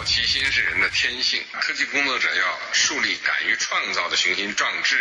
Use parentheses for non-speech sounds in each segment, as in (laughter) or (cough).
好奇心是人的天性，科技工作者要树立敢于创造的雄心壮志，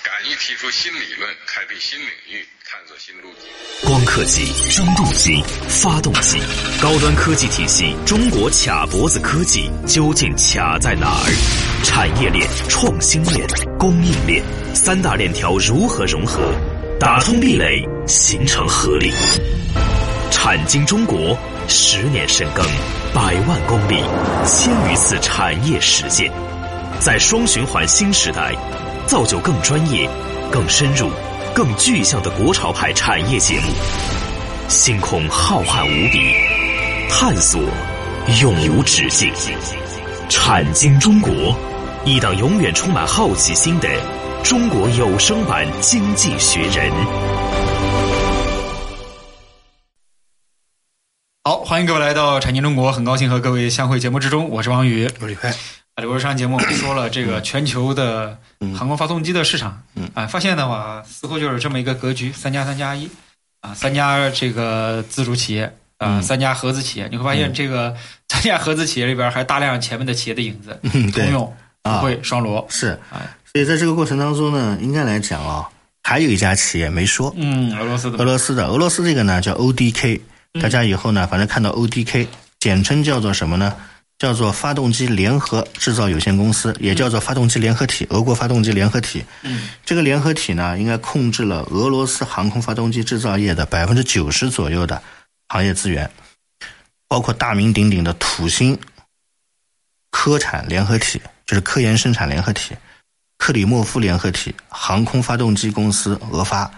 敢于提出新理论，开辟新领域，探索新路径。光刻机、蒸镀机、发动机，高端科技体系，中国卡脖子科技究竟卡在哪儿？产业链、创新链、供应链三大链条如何融合，打通壁垒，形成合力？产经中国十年深耕，百万公里，千余次产业实践，在双循环新时代，造就更专业、更深入、更具象的国潮派产业节目。星空浩瀚无比，探索永无止境。产经中国，一档永远充满好奇心的中国有声版《经济学人》。欢迎各位来到产经中国，很高兴和各位相会节目之中，我是王宇。我是李快，啊，刘上节目我们说了这个全球的航空发动机的市场，嗯啊，发现的话似乎就是这么一个格局，三加三加一，啊，三家这个自主企业，啊，嗯。三家合资企业，你会发现这个 (laughs) 三家合资企业里边还大量前面的企业的影子，嗯通用、啊。普惠、双螺，是。啊，所以在这个过程当中呢，应该来讲啊，还有一家企业没说，嗯，俄罗斯的。俄罗斯的，俄罗斯这个呢叫 ODK，大家以后呢，反正看到 ODK，简称叫做什么呢？叫做发动机联合制造有限公司，也叫做发动机联合体，俄国发动机联合体。嗯，这个联合体呢，应该控制了俄罗斯航空发动机制造业的百分之九十左右的行业资源，包括大名鼎鼎的土星科产联合体，就是科研生产联合体，克里莫夫联合体，航空发动机公司俄发，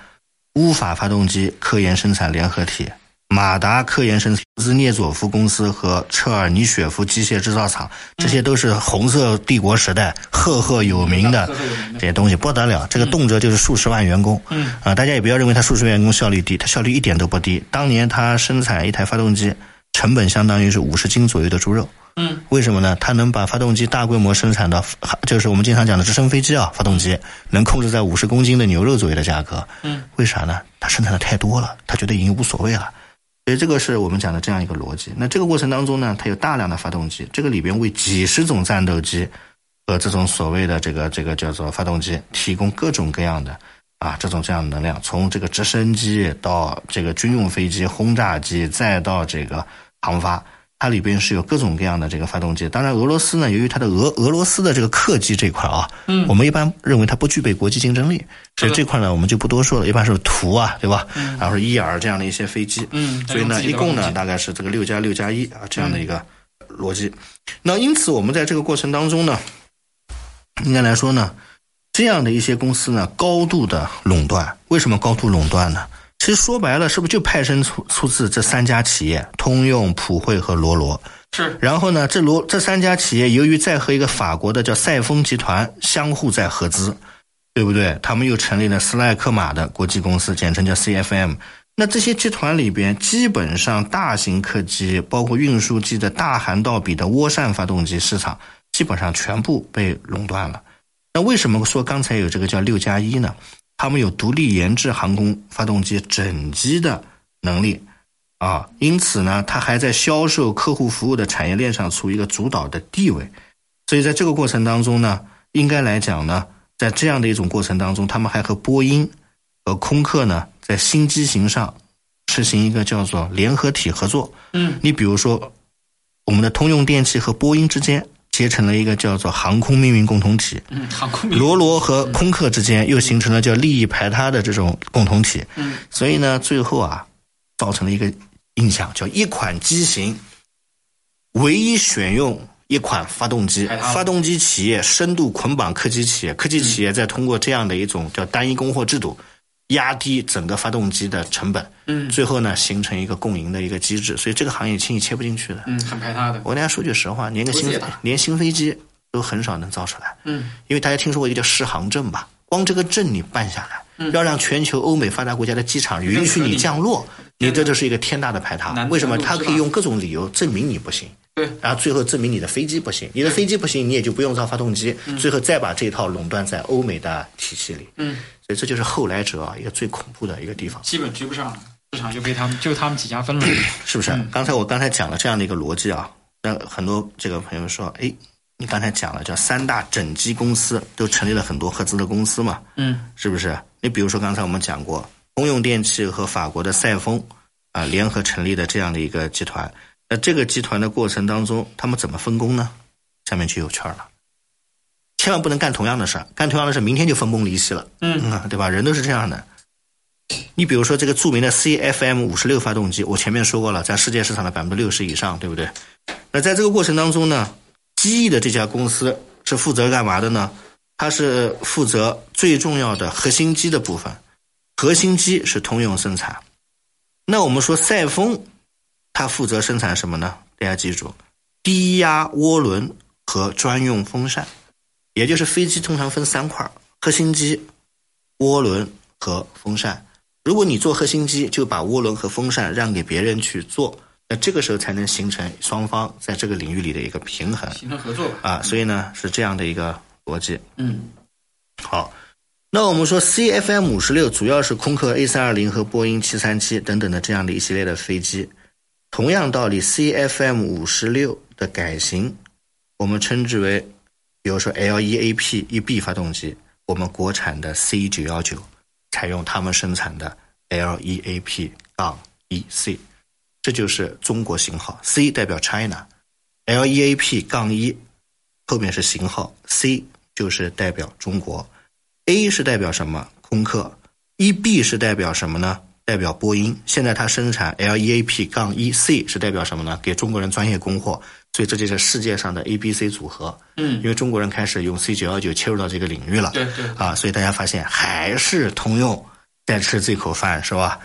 乌法发动机科研生产联合体，马达科研生产兹涅佐夫公司和车尔尼雪夫机械制造厂，这些都是红色帝国时代赫赫有名的赫赫有名的这些东西，不得了。这个动辄就是数十万员工，嗯啊，大家也不要认为它数十万员工效率低，它效率一点都不低。当年它生产一台发动机，成本相当于是五十斤左右的猪肉。嗯，为什么呢？它能把发动机大规模生产到，就是我们经常讲的直升飞机啊，发动机能控制在五十公斤的牛肉左右的价格。嗯，为啥呢？它生产的太多了，他觉得已经无所谓了。所以这个是我们讲的这样一个逻辑。那这个过程当中呢，它有大量的发动机，这个里边为几十种战斗机和这种所谓的这个这个叫做发动机提供各种各样的啊这种这样的能量，从这个直升机到这个军用飞机、轰炸机，再到这个航发。它里边是有各种各样的这个发动机。当然，俄罗斯呢，由于它的俄俄罗斯的这个客机这块啊，嗯我们一般认为它不具备国际竞争力，所以这块呢，我们就不多说了。一般是图啊，对吧？然后是伊尔这样的一些飞机，嗯所以呢，一共呢大概是这个六加六加一啊这样的一个逻辑。那因此，我们在这个过程当中呢，应该来说呢，这样的一些公司呢，高度的垄断。为什么高度垄断呢？其实说白了，是不是就派生出出自这三家企业：通用、普惠和罗罗？是然后呢，这罗这三家企业由于在和一个法国的叫赛峰集团相互在合资，对不对？他们又成立了斯赖克马的国际公司，简称叫 CFM。那这些集团里边，基本上大型客机，包括运输机的大涵道比的涡扇发动机市场，基本上全部被垄断了。那为什么说刚才有这个叫六加一呢？他们有独立研制航空发动机整机的能力啊，因此呢，它还在销售客户服务的产业链上处于一个主导的地位。所以在这个过程当中呢，应该来讲呢，在这样的一种过程当中，他们还和波音和空客呢，在新机型上实行一个叫做联合体合作。嗯，你比如说，我们的通用电气和波音之间结成了一个叫做航空命运共同体。嗯，航空罗罗和空客之间又形成了叫利益排他的这种共同体，嗯，所以呢，最后啊，造成了一个印象，叫一款机型唯一选用一款发动机发动机企业深度捆绑科技企业，科技企业再通过这样的一种叫单一供货制度，压低整个发动机的成本，嗯最后呢，形成一个共赢的一个机制，所以这个行业轻易切不进去的。嗯很排他的，我跟大家说句实话，连个新连新飞机都很少能造出来。嗯因为大家听说过一个叫适航证吧？光这个证你办下来，嗯要让全球欧美发达国家的机场允许你降落，你这就是一个天大的排他。为什么？他可以用各种理由证明你不行，对然后最后证明你的飞机不行，你的飞机不行，你也就不用造发动机，最后再把这一套垄断在欧美的体系里。嗯，这就是后来者啊一个最恐怖的一个地方。基本追不上了，市场就被他们就他们几家分了。(clears throat) 是不是？刚才我刚才讲了这样的一个逻辑啊，那很多这个朋友说，哎，你刚才讲了叫三大整机公司都成立了很多合资的公司嘛，嗯，是不是？你比如说刚才我们讲过，通用电气和法国的赛峰啊联合成立的这样的一个集团，那这个集团的过程当中，他们怎么分工呢？下面就有趣儿了。千万不能干同样的事儿，干同样的事儿，明天就分崩离析了。嗯啊，对吧？人都是这样的。你比如说这个著名的 CFM 五十六发动机，我前面说过了，在世界市场的百分之六十以上，对不对？那在这个过程当中呢，机翼的这家公司是负责干嘛的呢？它是负责最重要的核心机的部分，核心机是通用生产。那我们说赛峰，它负责生产什么呢？大家记住，低压涡轮和专用风扇。也就是飞机通常分三块核心机、涡轮和风扇。如果你做核心机，就把涡轮和风扇让给别人去做，那这个时候才能形成双方在这个领域里的一个平衡形成合作吧。啊。所以呢，是这样的一个逻辑。嗯好，那我们说 CFM 五十六主要是空客 A 三二零和波音七三七等等的这样的一系列的飞机。同样道理，CFM 五十六的改型，我们称之为。比如说 L1AP 一 B 发动机，我们国产的 C 九幺九采用他们生产的 L1AP 杠一 C，这就是中国型号。C 代表 China，L1AP 杠一后面是型号，C 就是代表中国，A 是代表什么？空客，一 B 是代表什么呢？代表波音。现在它生产 L1AP 杠一 C 是代表什么呢？给中国人专业供货。所以这就是世界上的 A、B、C 组合。嗯，因为中国人开始用 C 九幺九切入到这个领域了。对对啊，所以大家发现还是通用在吃这口饭，是吧？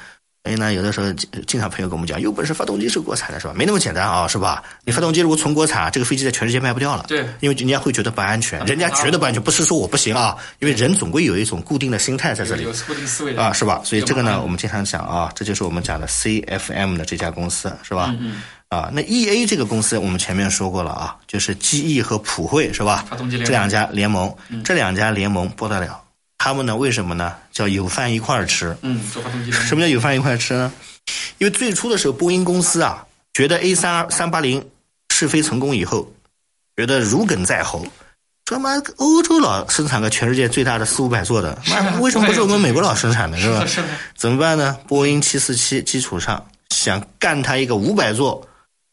所以呢，有的时候经常朋友跟我们讲，有本事发动机是国产的，是吧？没那么简单啊，是吧？你发动机如果纯国产，这个飞机在全世界卖不掉了。对，因为人家会觉得不安全，人家觉得不安全，不是说我不行啊，因为人总归有一种固定的心态在这里有固定思维啊，是吧？所以这个呢，我们经常讲啊，这就是我们讲的 CFM 的这家公司，是吧？嗯啊，那 EA 这个公司我们前面说过了啊，就是 GE 和普惠是吧？发动机这两家联盟，这两家联盟不得了，他们呢为什么呢？叫有饭一块儿吃。嗯，做发动机什么叫有饭一块儿吃呢？因为最初的时候，波音公司啊，觉得 A 三二三八零试飞成功以后，觉得如鲠在喉，说妈欧洲佬生产个全世界最大的四五百座的，妈为什么不是我们美国佬生产的，是吧？是的，怎么办呢？波音七四七基础上想干它一个五百座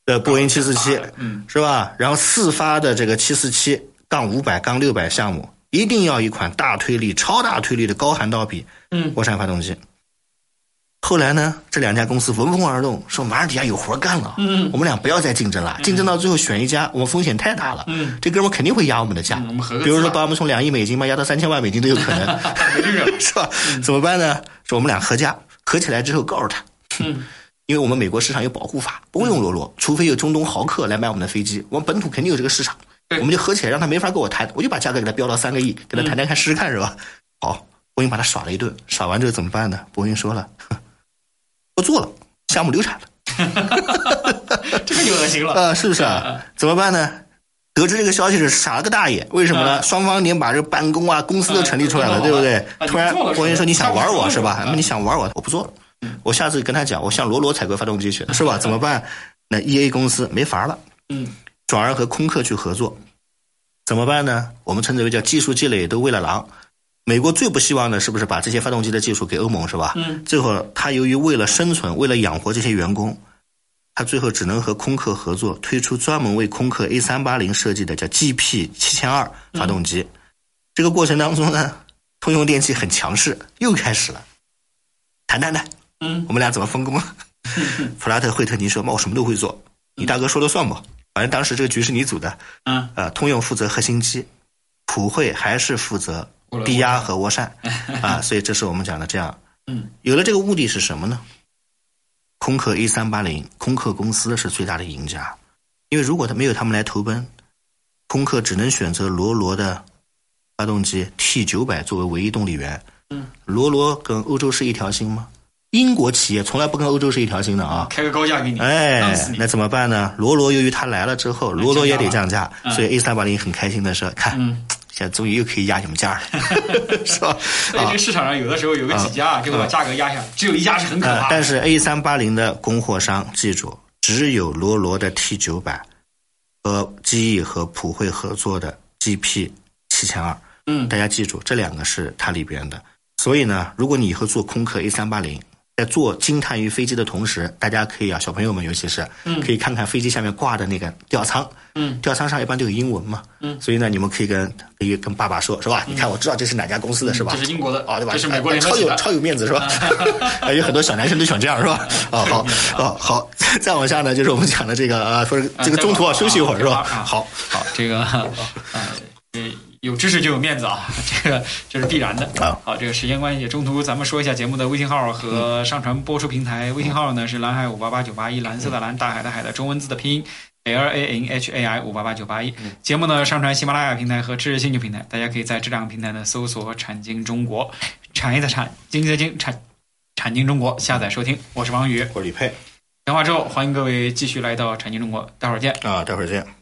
的波音七四七，嗯，是吧？然后四发的这个七四七杠五百杠六百项目，一定要一款大推力、超大推力的高涵道比，嗯国产发动机。后来呢，这两家公司闻风而动，说马上底下有活干了，嗯我们俩不要再竞争了，竞争到最后选一家，我们风险太大了，嗯，这哥们肯定会压我们的价，比如说把我们从两亿美金嘛压到三千万美金都有可能。(laughs) (laughs) 是吧？怎么办呢？说我们俩合价，合起来之后告诉他，嗯，(laughs) 因为我们美国市场有保护法，不会用罗罗，除非有中东豪客来买我们的飞机，我们本土肯定有这个市场，我们就合起来，让他没法跟我谈，我就把价格给他标到三个亿，给他谈谈看试试看，是吧？好，波音把他耍了一顿，耍完之后怎么办呢？波音说了，(laughs) 哼不做了，项目流产了，(laughs) 这个就恶心了。呃，是不是啊？怎么办呢？得知这个消息是傻了个大爷，为什么呢？嗯双方连把这个办公啊、公司都成立出来了，嗯对不对啊？突然波音说你想玩我是吧？嗯那你想玩我，我不做了。我下次跟他讲，我向罗罗采购发动机去，是吧？(laughs) 怎么办？那 E A 公司没法了，嗯转而和空客去合作，怎么办呢？我们称之为叫技术积累都为了狼。美国最不希望的是不是把这些发动机的技术给欧盟是吧？嗯，最后他由于为了生存，为了养活这些员工，他最后只能和空客合作，推出专门为空客 A 三八零设计的叫 GP 七千二发动机。这个过程当中呢，通用电气很强势，又开始了谈谈谈，嗯我们俩怎么分工？(laughs) 普拉特惠特尼说：“妈，我什么都会做，你大哥说了算吧。反正当时这个局是你组的，嗯，呃，通用负责核心机，普惠还是负责低压和涡扇啊，所以这是我们讲的这样。嗯，有了这个目的是什么呢？空客 A 三八零，空客公司是最大的赢家，因为如果他没有他们来投奔，空客只能选择罗罗的发动机 T 九百作为唯一动力源。嗯，罗罗跟欧洲是一条心吗？英国企业从来不跟欧洲是一条心的啊。开个高价给你，弄哎那怎么办呢？罗罗由于他来了之后，罗罗也得降价，嗯所以 A 三八零很开心的说：“看，嗯现在终于又可以压你们价了，(laughs) (laughs) 是吧？”所以这个市场上有的时候有个几家就会把价格压下，只有一家是很可怕但是 A 三八零的供货商记住，只有罗罗的 T 九百和机翼和普惠合作的 GP 七千二。嗯大家记住，这两个是它里边的。所以呢，如果你以后做空客 A 三八零，在做惊叹于飞机的同时，大家可以啊，小朋友们尤其是，可以看看飞机下面挂的那个吊舱，嗯，吊舱上一般都有英文嘛，嗯，所以呢，你们可以跟可以跟爸爸说，是吧？你看，我知道这是哪家公司的，是吧？这是英国的啊，对吧？这是美国的超有超有面子，是吧？(laughs) 哎有很多小男生都喜欢这样，是吧？啊，好，啊，好，再往下呢，就是我们讲的这个啊，说这个中途啊休息一会儿，是吧？啊好，好，这个有知识就有面子啊，(laughs) 这个这是必然的。啊好，这个时间关系，中途咱们说一下节目的微信号和上传播出平台。微信号呢是蓝海五八八九八一，蓝色的蓝，大海的海的中文字的拼音 L A N H A I 五八八九八一。节目呢上传喜马拉雅平台和知识星球平台，大家可以在这两个平台呢搜索“产经中国”，产业的产，经济的经，产产经中国下载收听。我是王宇。我是李佩电话之后，欢迎各位继续来到产经中国，待会儿见。啊，待会儿见。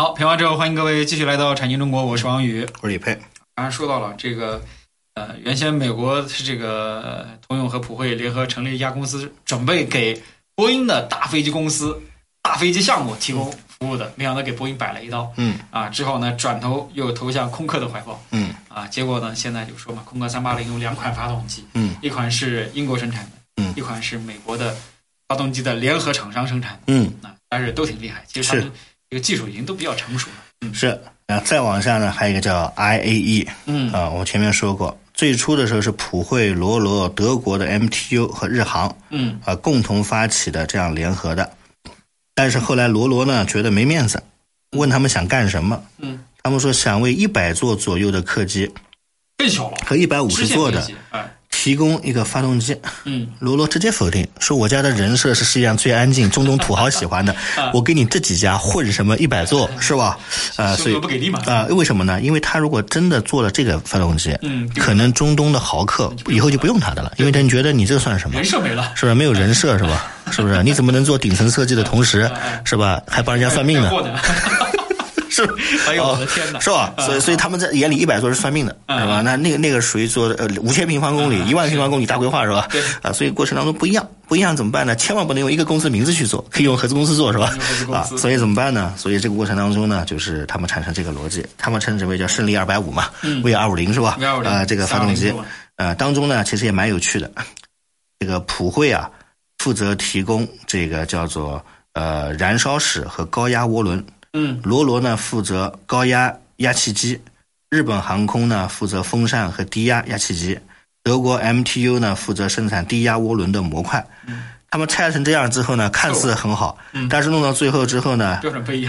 好，评完之后，欢迎各位继续来到产经中国，我是王宇。我是李佩。刚才说到了这个，呃，原先美国是这个呃通用和普惠联合成立一家公司，准备给波音的大飞机公司、大飞机项目提供服务的，没想到给波音摆了一刀。嗯啊，之后呢，转头又投向空客的怀抱。嗯啊，结果呢，现在就说嘛，空客三八零有两款发动机，嗯一款是英国生产的，嗯一款是美国的发动机的联合厂商生产的，嗯，啊，但是都挺厉害，其实他们这个技术已经都比较成熟了。嗯。是。啊，再往下呢，还有一个叫 IAE 嗯。啊，我前面说过，最初的时候是普惠、罗罗、德国的 MTU 和日航嗯。啊共同发起的这样联合的，但是后来罗罗呢觉得没面子，问他们想干什么，嗯，他们说想为一百座左右的客机更小了，和一百五十座的哎，提供一个发动机。嗯，罗罗直接否定，说我家的人设是世界上最安静、中东土豪喜欢的，(laughs) 我给你这几家混什么一百座是吧？呃，所以不给力嘛。啊、为什么呢？因为他如果真的做了这个发动机，嗯可能中东的豪客以后就不用他的了，因为他觉得你这算什么人？设没了，是不是没有人设是吧？是不是？你怎么能做顶层设计的同时，(laughs) 是吧？还帮人家算命呢？(laughs) 是吧？哎呦哦我的天哪是吧？所以所以他们在眼里一百座是算命的，嗯是吧？那那个那个属于做呃五千平方公里、一万平方公里大规划是吧对？啊，所以过程当中不一样，不一样怎么办呢？千万不能用一个公司名字去做，可以用合资公司做是吧啊，所以怎么办呢？所以这个过程当中呢，就是他们产生这个逻辑，他们称之为叫胜利二百五嘛，V 二五零是吧？啊，这个发动机320，呃，当中呢其实也蛮有趣的，这个普惠啊负责提供这个叫做呃燃烧室和高压涡轮。嗯罗罗呢负责高压压气机，日本航空呢负责风扇和低压压气机，德国 MTU 呢负责生产低压涡轮的模块。他们拆成这样之后呢，看似很好，但是弄到最后之后呢。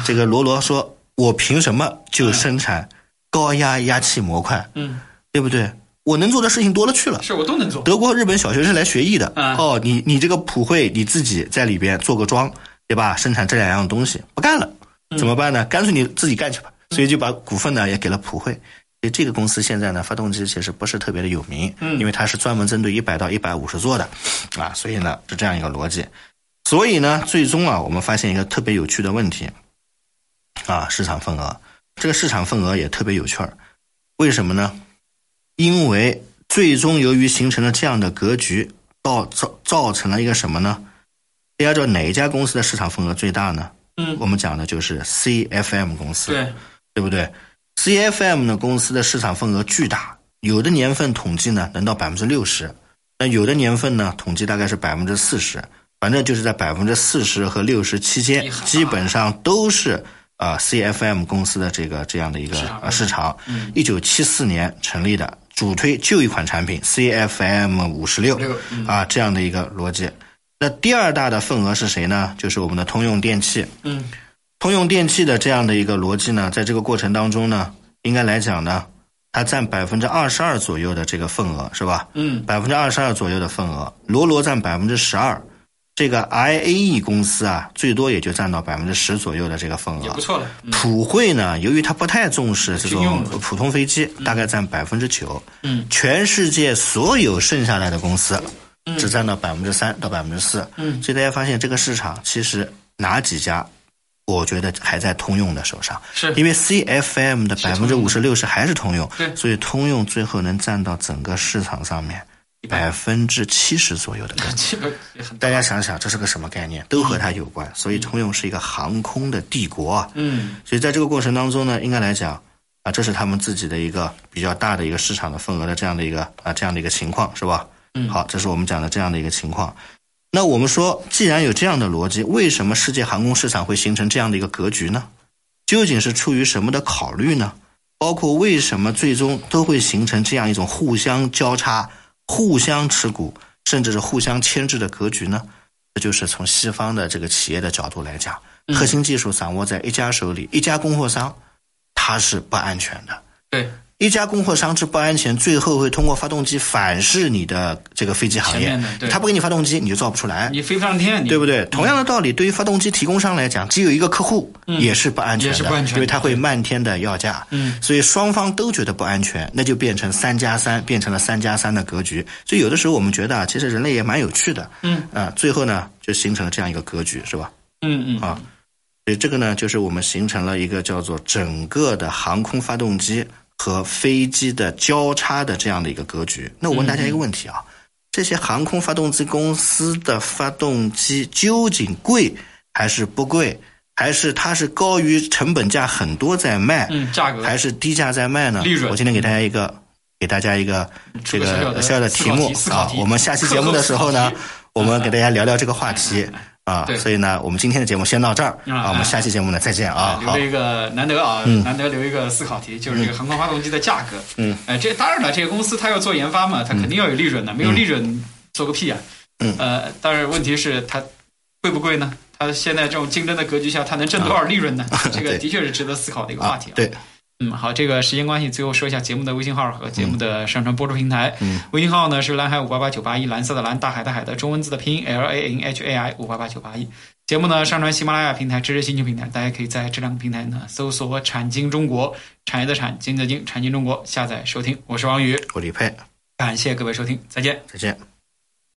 这个罗罗说：“我凭什么就生产高压压气模块？嗯，对不对？我能做的事情多了去了。”是我都能做。德国、日本小学生来学艺的。嗯哦，你你这个普惠你自己在里边做个桩，对吧？生产这两样东西不干了，怎么办呢？干脆你自己干去吧。所以就把股份呢也给了普惠。所以这个公司现在呢，发动机其实不是特别的有名，嗯因为它是专门针对一百到一百五十座的，啊，所以呢是这样一个逻辑。所以呢，最终啊，我们发现一个特别有趣的问题，啊，市场份额，这个市场份额也特别有趣儿，为什么呢？因为最终由于形成了这样的格局，造造造成了一个什么呢？大家知道哪一家公司的市场份额最大呢？嗯我们讲的就是 CFM 公司，对，对不对？CFM 的公司的市场份额巨大，有的年份统计呢能到百分之六十，那有的年份呢统计大概是百分之四十，反正就是在百分之四十和六十期间基本上都是啊、CFM 公司的这个这样的一个市场呃市场嗯。一九七四年成立的，主推就一款产品 CFM 五十六56嗯啊这样的一个逻辑。那第二大的份额是谁呢？就是我们的通用电气。嗯通用电气的这样的一个逻辑呢，在这个过程当中呢，应该来讲呢，它占百分之二十二左右的这个份额，是吧？嗯百分之二十二左右的份额，罗罗占百分之十二，这个 IAE 公司啊，最多也就占到百分之十左右的这个份额也不。错了。嗯普惠呢，由于它不太重视这种普通飞机，大概占百分之九。嗯，全世界所有剩下来的公司，只占到百分之三到百分之四。嗯，所以大家发现这个市场其实哪几家，我觉得还在通用的手上。是因为 CFM 的百分之五十六十还是通用，对所以通用最后能占到整个市场上面百分之七十左右的份额。这个也很大家想想，这是个什么概念？都和它有关。所以通用是一个航空的帝国啊。嗯所以在这个过程当中呢，应该来讲啊，这是他们自己的一个比较大的一个市场的份额的这样的一个啊这样的一个情况，是吧？嗯好，这是我们讲的这样的一个情况。那我们说，既然有这样的逻辑，为什么世界航空市场会形成这样的一个格局呢？究竟是出于什么的考虑呢？包括为什么最终都会形成这样一种互相交叉、互相持股，甚至是互相牵制的格局呢？这就是从西方的这个企业的角度来讲，核心技术掌握在一家手里，一家供货商，它是不安全的。对，一家供货商之不安全，最后会通过发动机反噬你的这个飞机行业他不给你发动机，你就造不出来。你飞不上天，对不对？同样的道理，对于发动机提供商来讲，只有一个客户也是不安全的，嗯也是不安全的因为他会漫天的要价。嗯，所以双方都觉得不安全，那就变成三加三，变成了三加三的格局。所以有的时候我们觉得啊，其实人类也蛮有趣的。嗯啊，最后呢就形成了这样一个格局，是吧？嗯嗯啊，所以这个呢，就是我们形成了一个叫做整个的航空发动机和飞机的交叉的这样的一个格局。那我问大家一个问题啊，这些航空发动机公司的发动机究竟贵还是不贵？还是它是高于成本价很多在卖，嗯，价格还是低价在卖呢？利润我今天给大家一个，给大家一个这个小小的题目啊。我们下期节目的时候呢我们给大家聊聊这个话题啊对。所以呢，我们今天的节目先到这儿啊啊，我们下期节目呢再见啊。好留了，一个难得啊，难得留一个思考题，就是这个航空发动机的价格。嗯，呃，这当然了，这个公司它要做研发嘛，它肯定要有利润的，没有利润做个屁啊。嗯呃，但是问题是它贵不贵呢？它现在这种竞争的格局下，它能挣多少利润呢？(laughs) 这个的确是值得思考的一个话题啊。对，嗯，好，这个时间关系，最后说一下节目的微信号和节目的上传播出平台。嗯，微信号呢是蓝海五八八九八一，蓝色的蓝，大海的海的中文字的拼音 L A N H A I 五八八九八一。节目呢上传喜马拉雅平台、知识星球平台，大家可以在这两个平台呢搜索“产经中国”，产业的产，经济的经，产经中国下载收听。我是王宇，我李佩，感谢各位收听，再见。再见。